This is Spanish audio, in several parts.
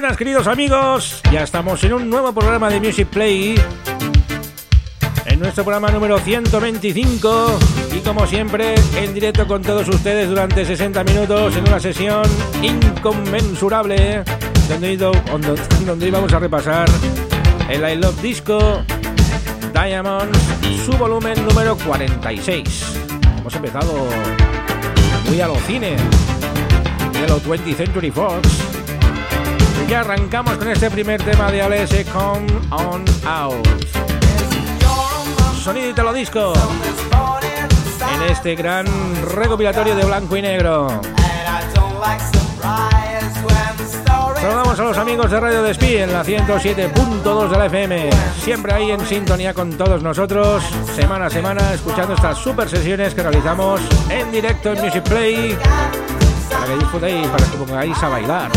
Buenas queridos amigos, ya estamos en un nuevo programa de Music Play, en nuestro programa número 125 y como siempre en directo con todos ustedes durante 60 minutos en una sesión inconmensurable donde, íbamos a repasar el I Love Disco Diamonds, su volumen número 46. Hemos empezado muy a lo cine, de lo 20th Century Fox y arrancamos con este primer tema de Alessi Come On Out. Sonido Italo Disco. En este gran recopilatorio de blanco y negro. Saludamos a los amigos de Radio Despí en la 107.2 de la FM. Siempre ahí en sintonía con todos nosotros, semana a semana, escuchando estas super sesiones que realizamos en directo en Music Play. Para que disfrutéis, para que pongáis a bailar.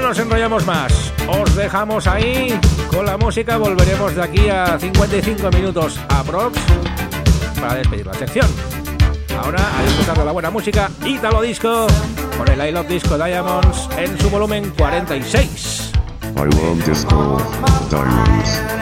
No nos enrollamos más. Os dejamos ahí con la música. Volveremos de aquí a 55 minutos aprox para despedir la sección. Ahora a disfrutar de la buena música Italo Disco con el I Love Disco Diamonds en su volumen 46. I love disco diamonds.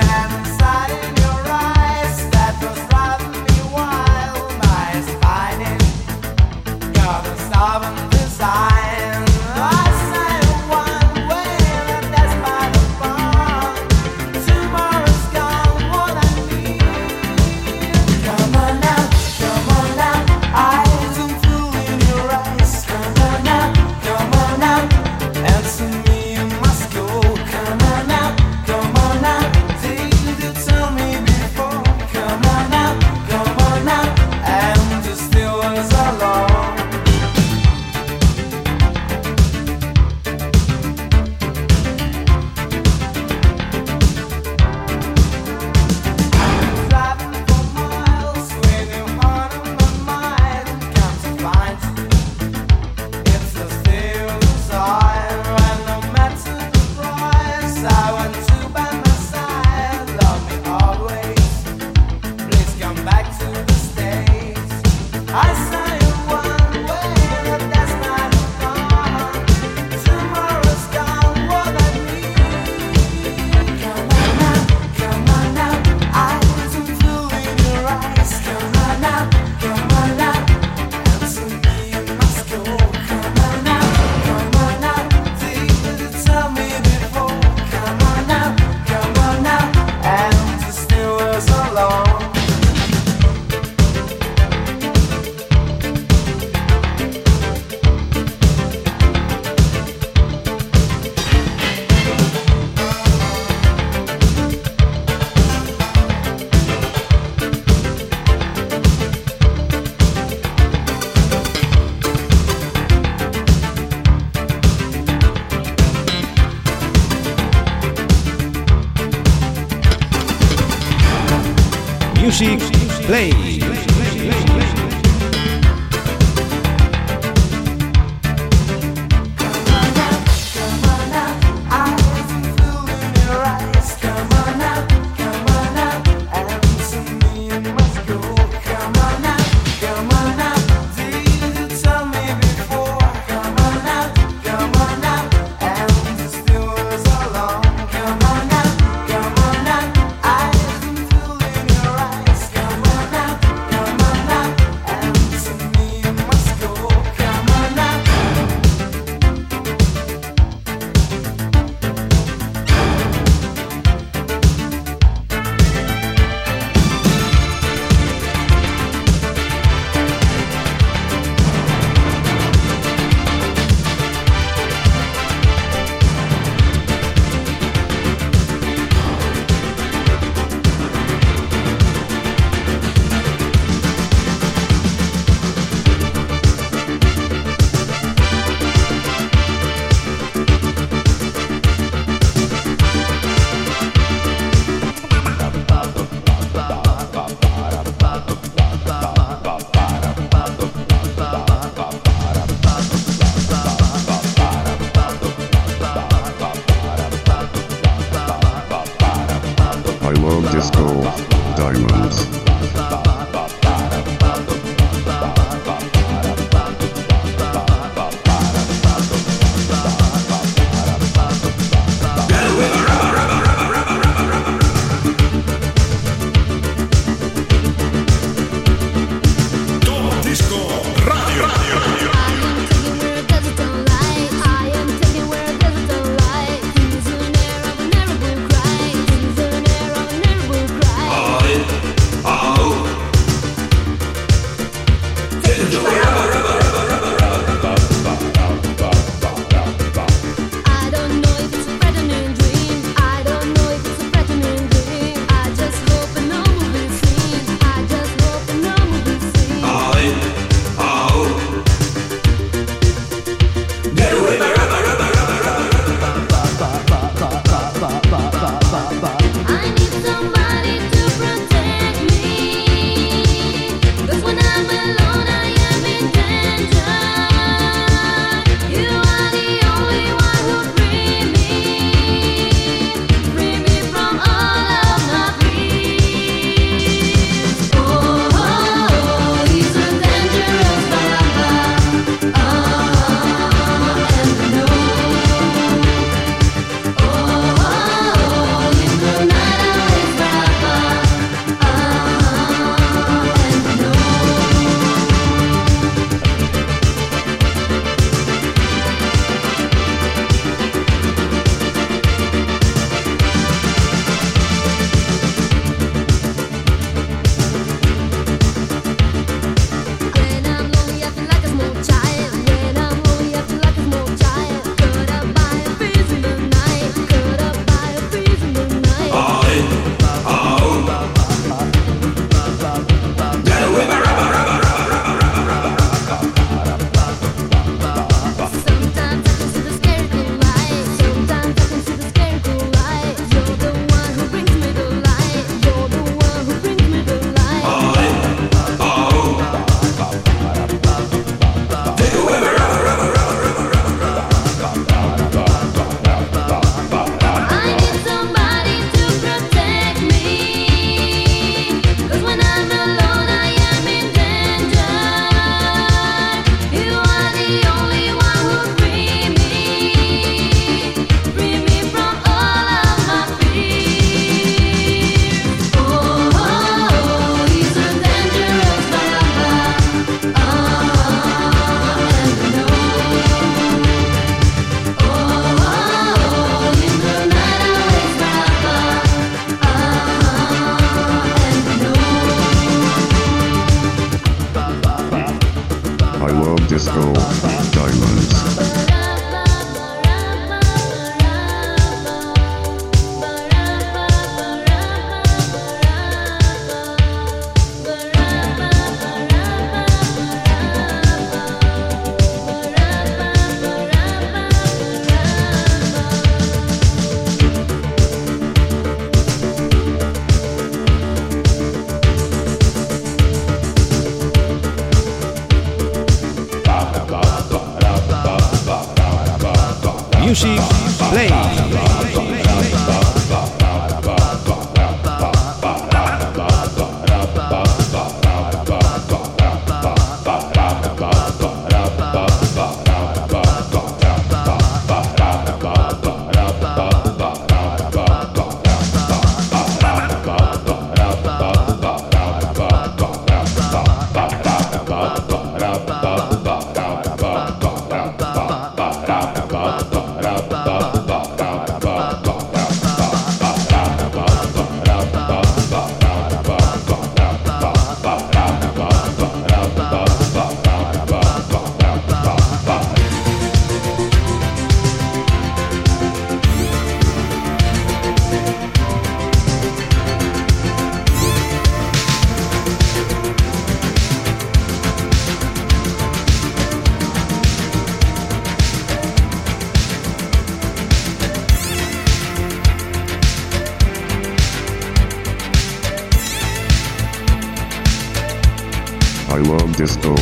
Disco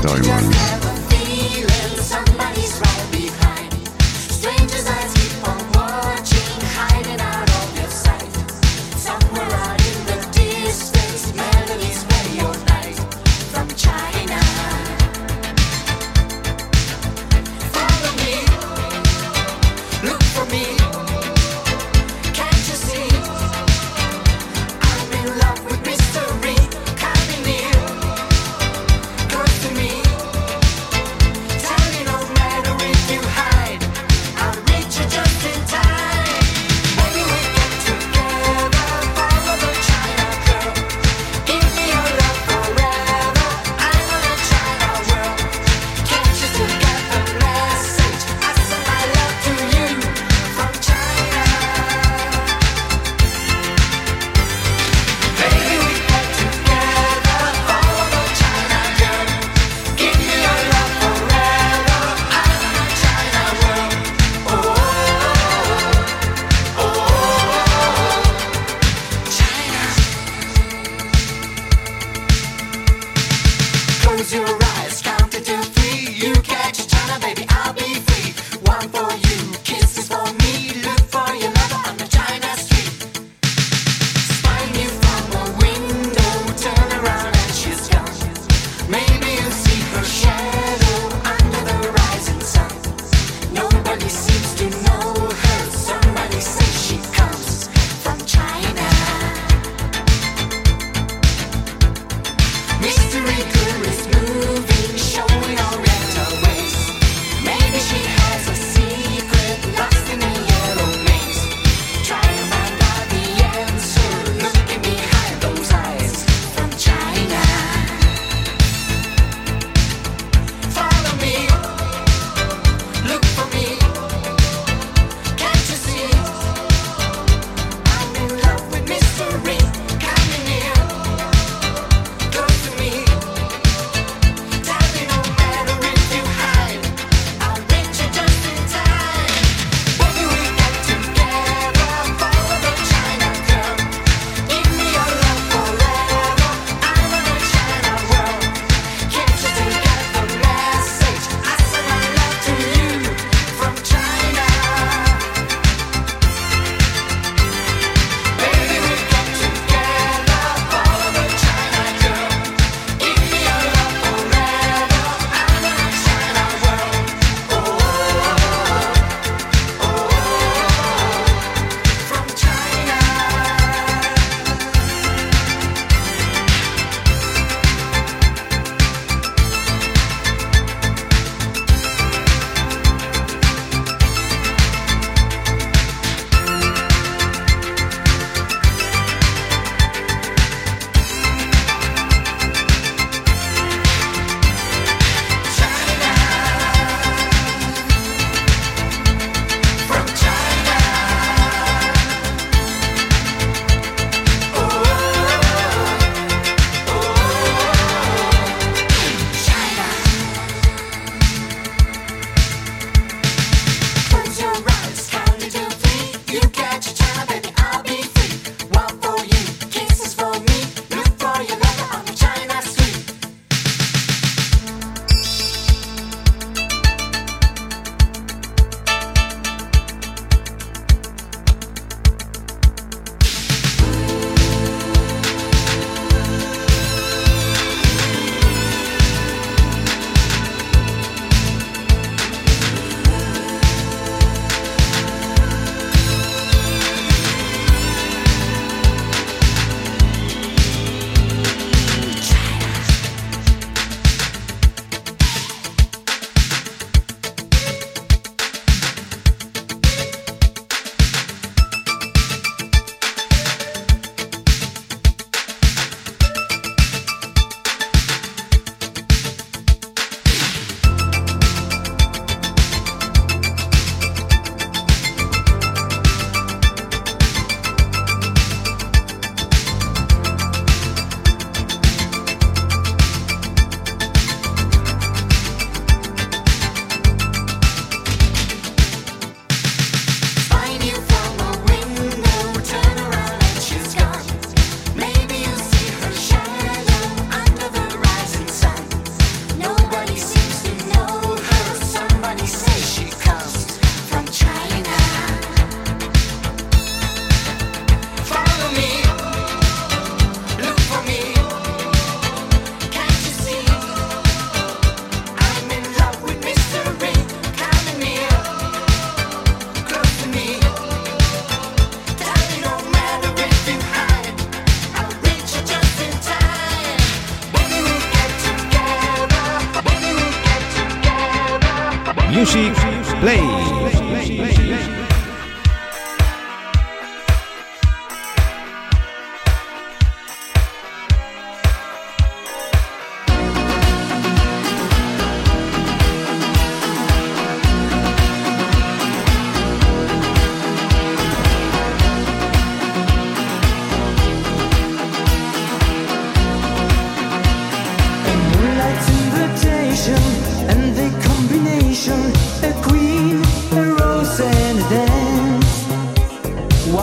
diamonds.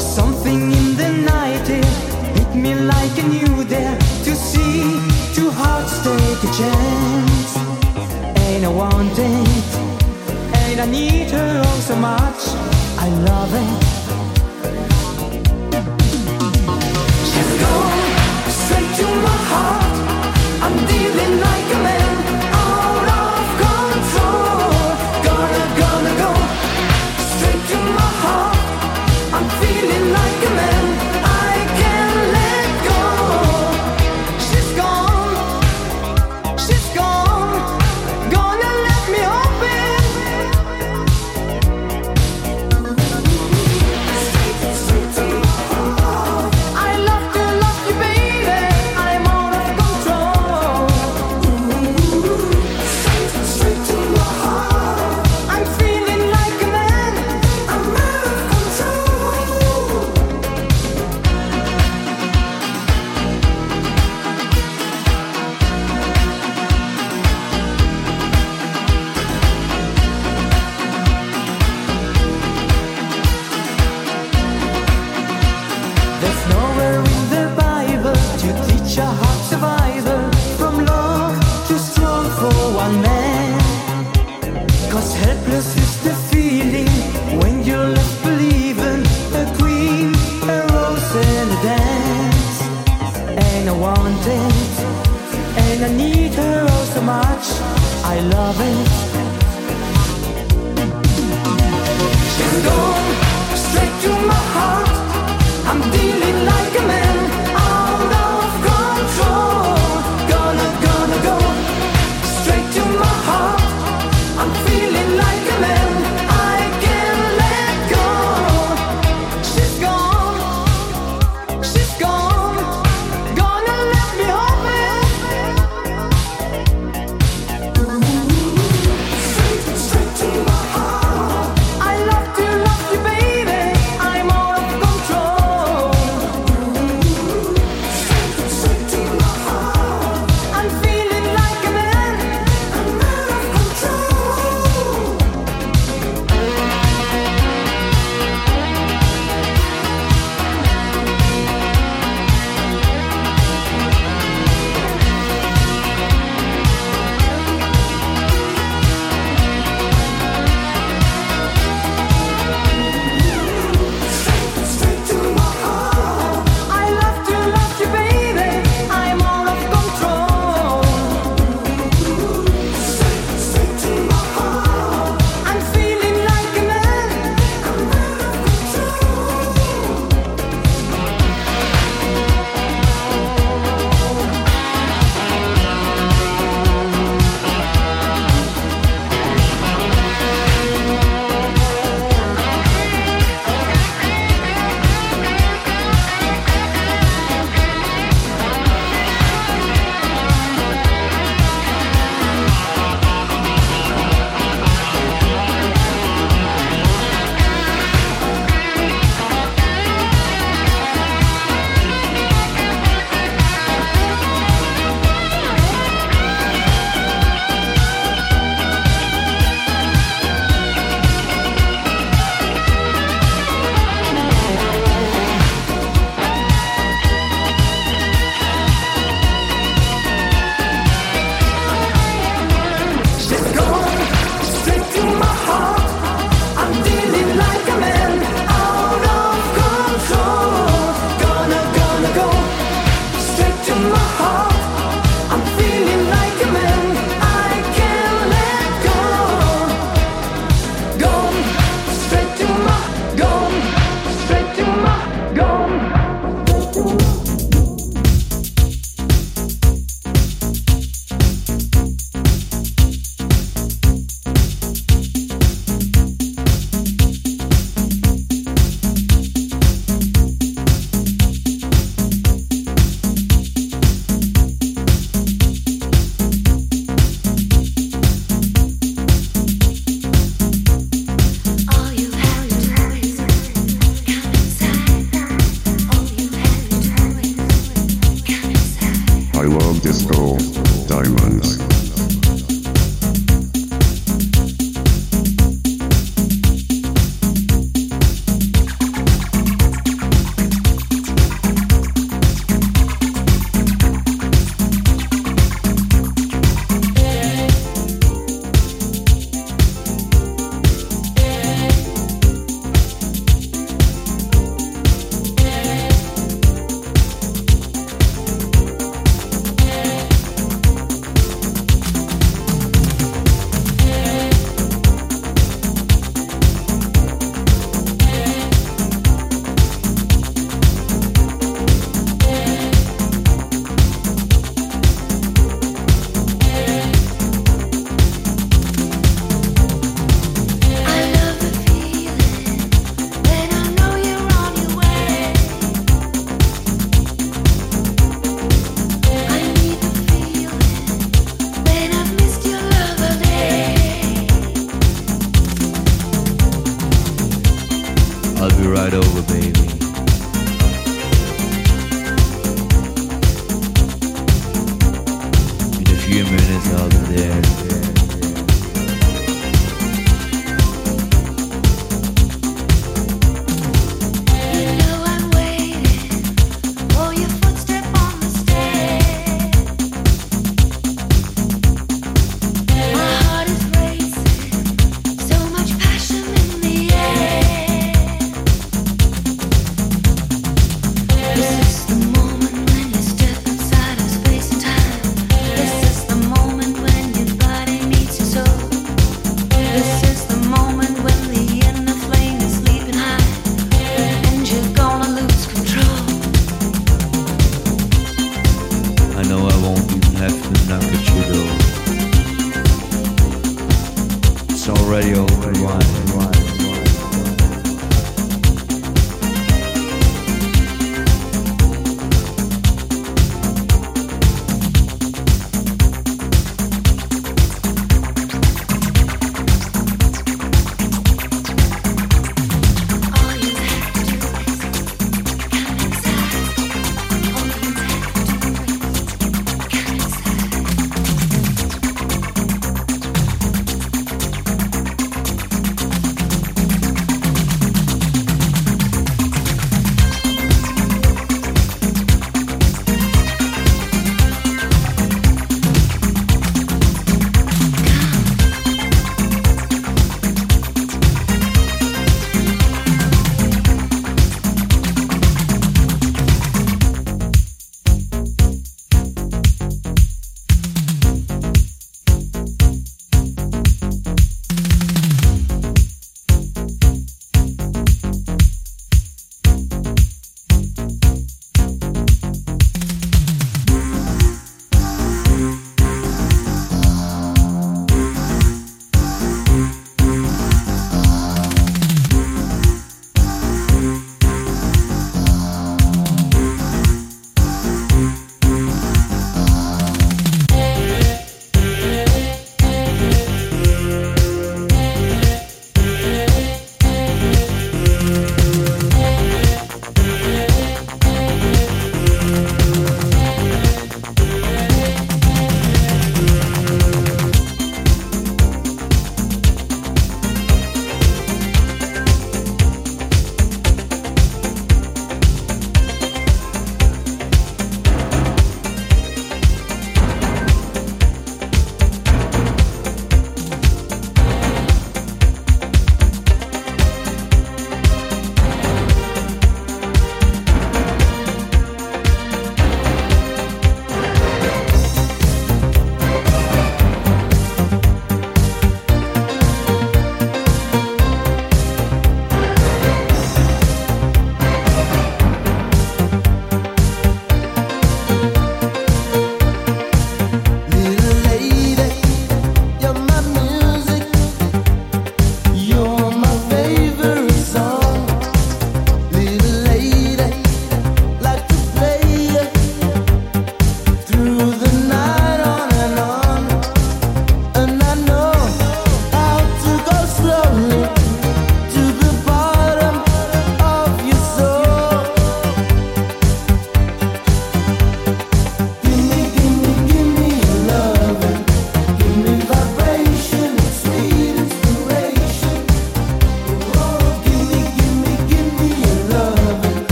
something in the night it hit me like a new dare to see two hearts take a chance. Ain't I want it, and I need her oh so much. I love it.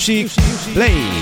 Music Play.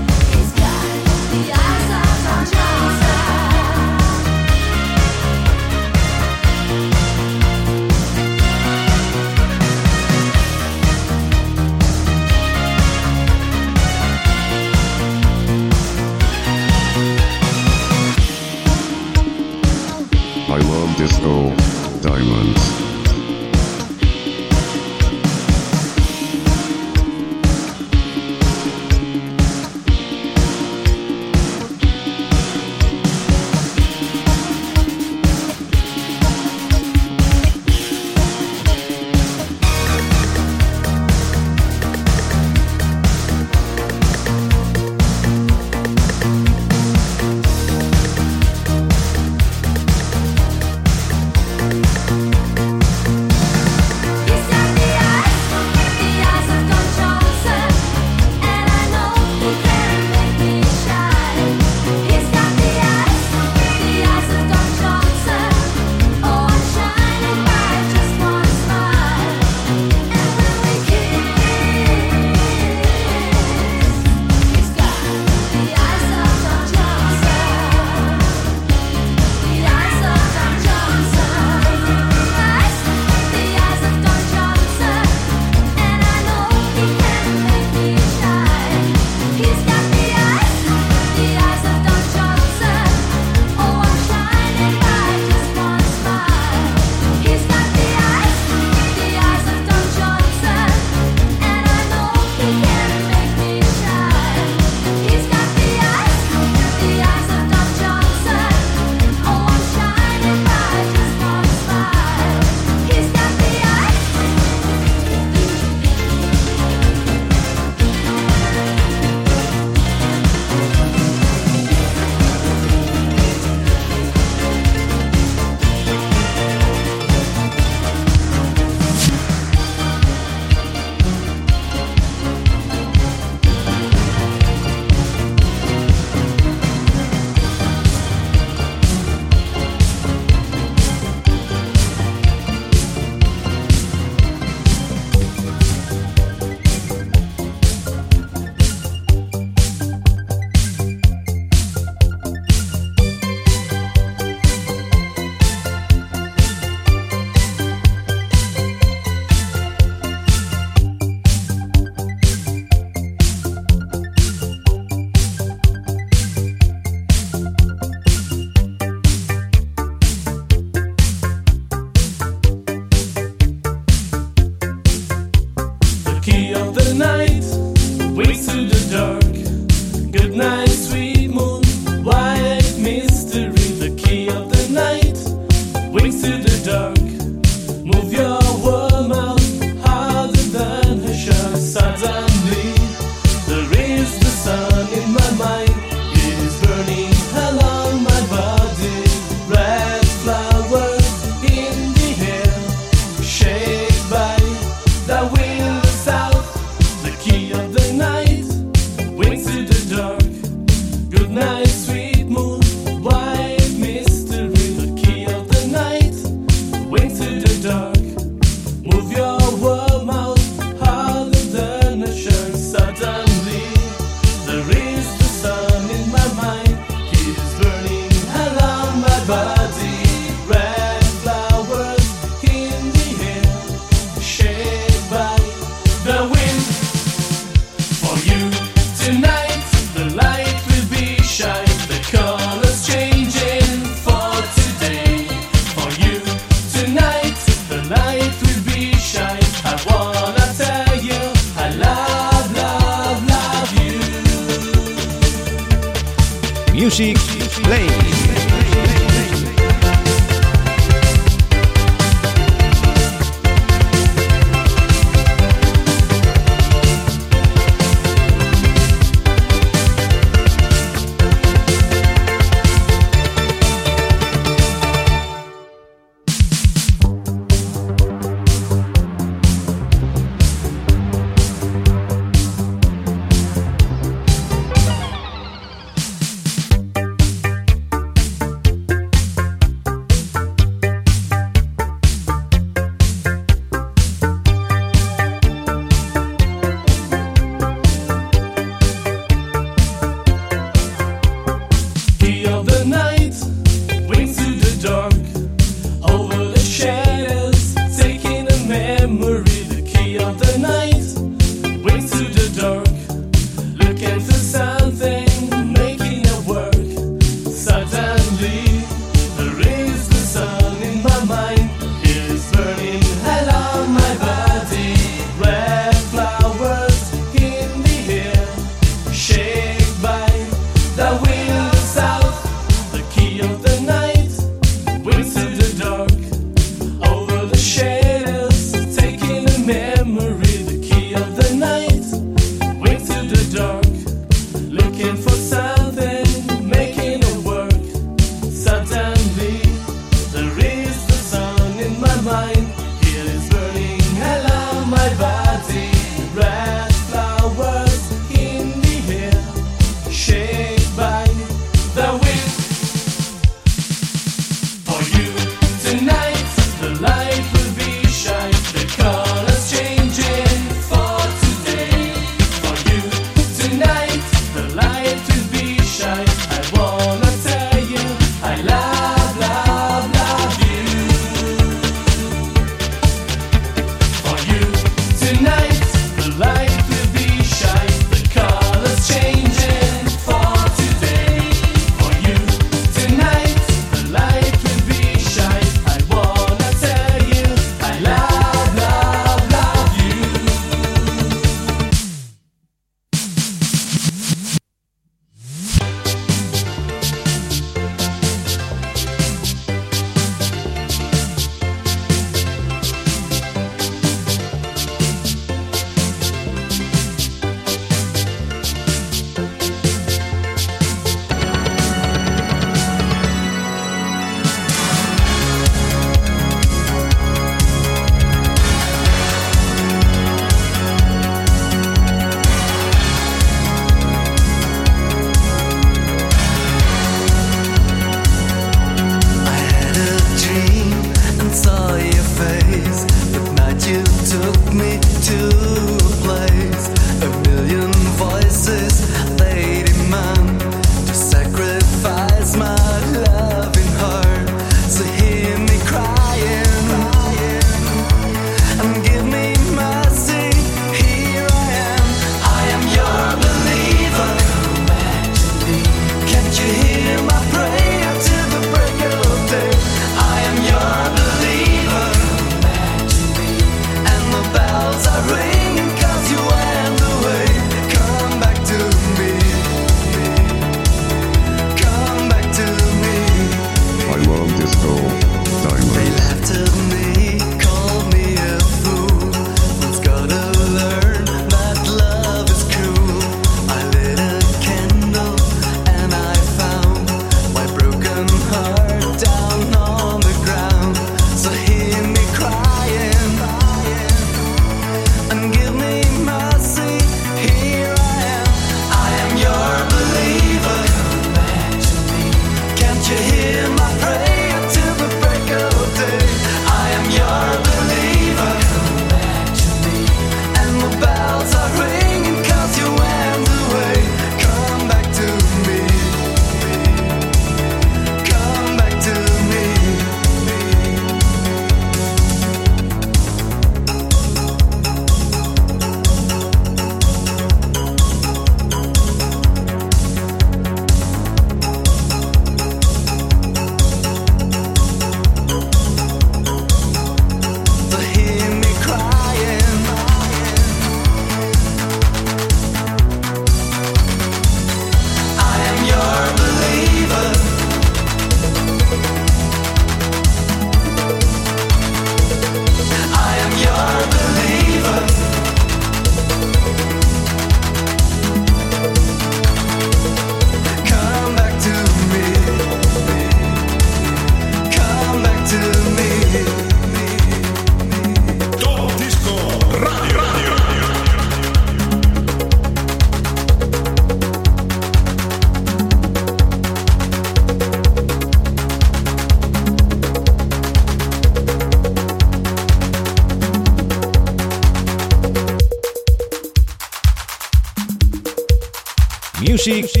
Music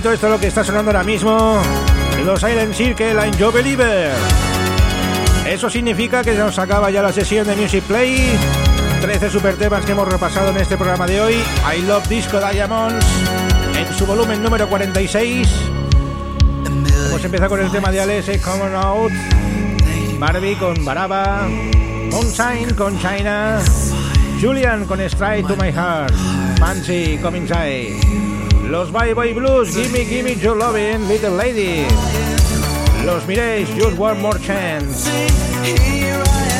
éxito esto es lo que está sonando ahora mismo. Los Silent Circle I'm Your Believer. Eso significa que se nos acaba ya la sesión de Music Play. 13 super temas que hemos repasado en este programa de hoy. I Love Disco Diamonds en su volumen número 46. Hemos empezado con el tema de Alex, Common Out. Barbie con Baraba. Moonshine con China. Julian con Straight to My Heart. Fancy Come Inside. Los Bye Bye Blues, Gimme Gimme Your Lovin', Little Lady. Los Mireis, Just One More Chance.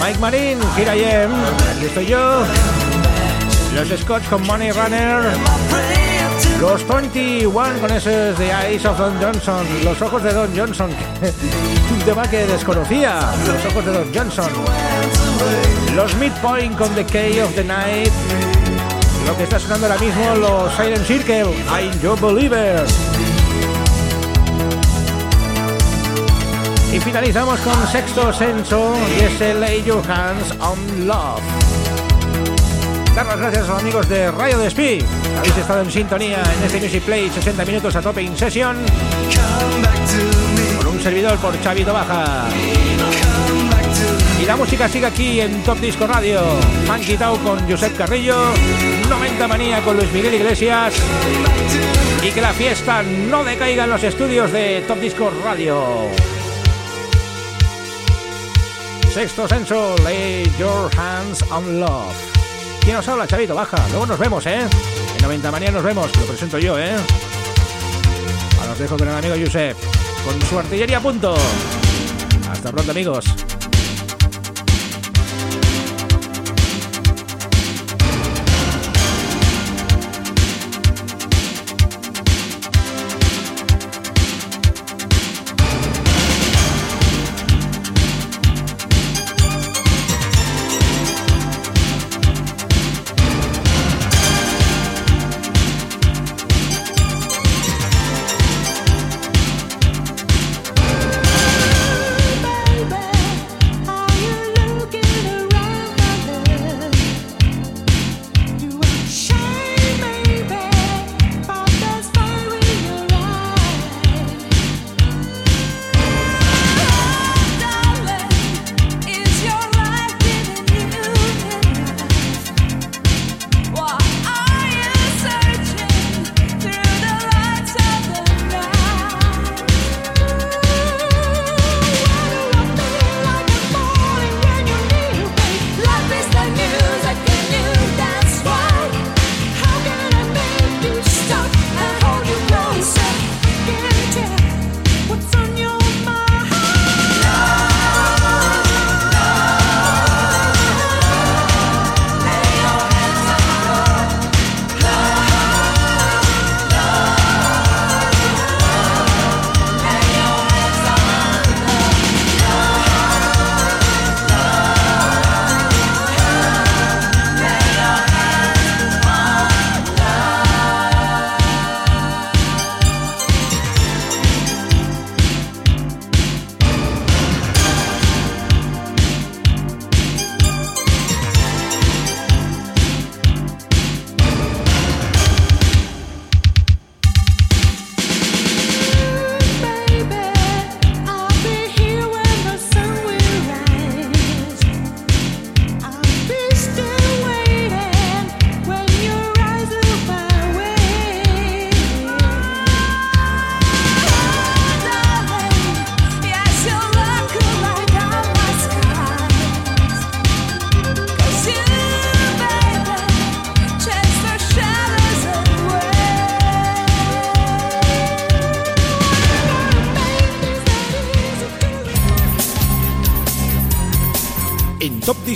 Mike Marin, Here I Am, aquí estoy yo. Los Scotch con Money Runner. Los 21 con esos de Eyes of Don Johnson. Los ojos de Don Johnson. Un tema que desconocía. Los ojos de Don Johnson. Los Midpoint con The Key of the Night. Lo que está sonando ahora mismo, los Silent Circle. I'm Your Believer. Y finalizamos con Sexto Senso y ese Lay Your Hands on Love. Dar las gracias a los amigos de Radio Despí. Habéis estado en sintonía en este Music Play 60 minutos a tope in session. Con un servidor por Chavito Baja. Y la música sigue aquí en Top Disco Radio. Funky Tau con Josep Carrillo. 90 Manía con Luis Miguel Iglesias. Y que la fiesta no decaiga en los estudios de Top Disco Radio. Sexto Senso, Lay Your Hands on Love. ¿Quién os habla, Chavito? Baja. Luego nos vemos, ¿eh? En 90 Manía nos vemos. Lo presento yo, ¿eh? Ahora os dejo con el amigo Josep. Con su artillería a punto. Hasta pronto, amigos.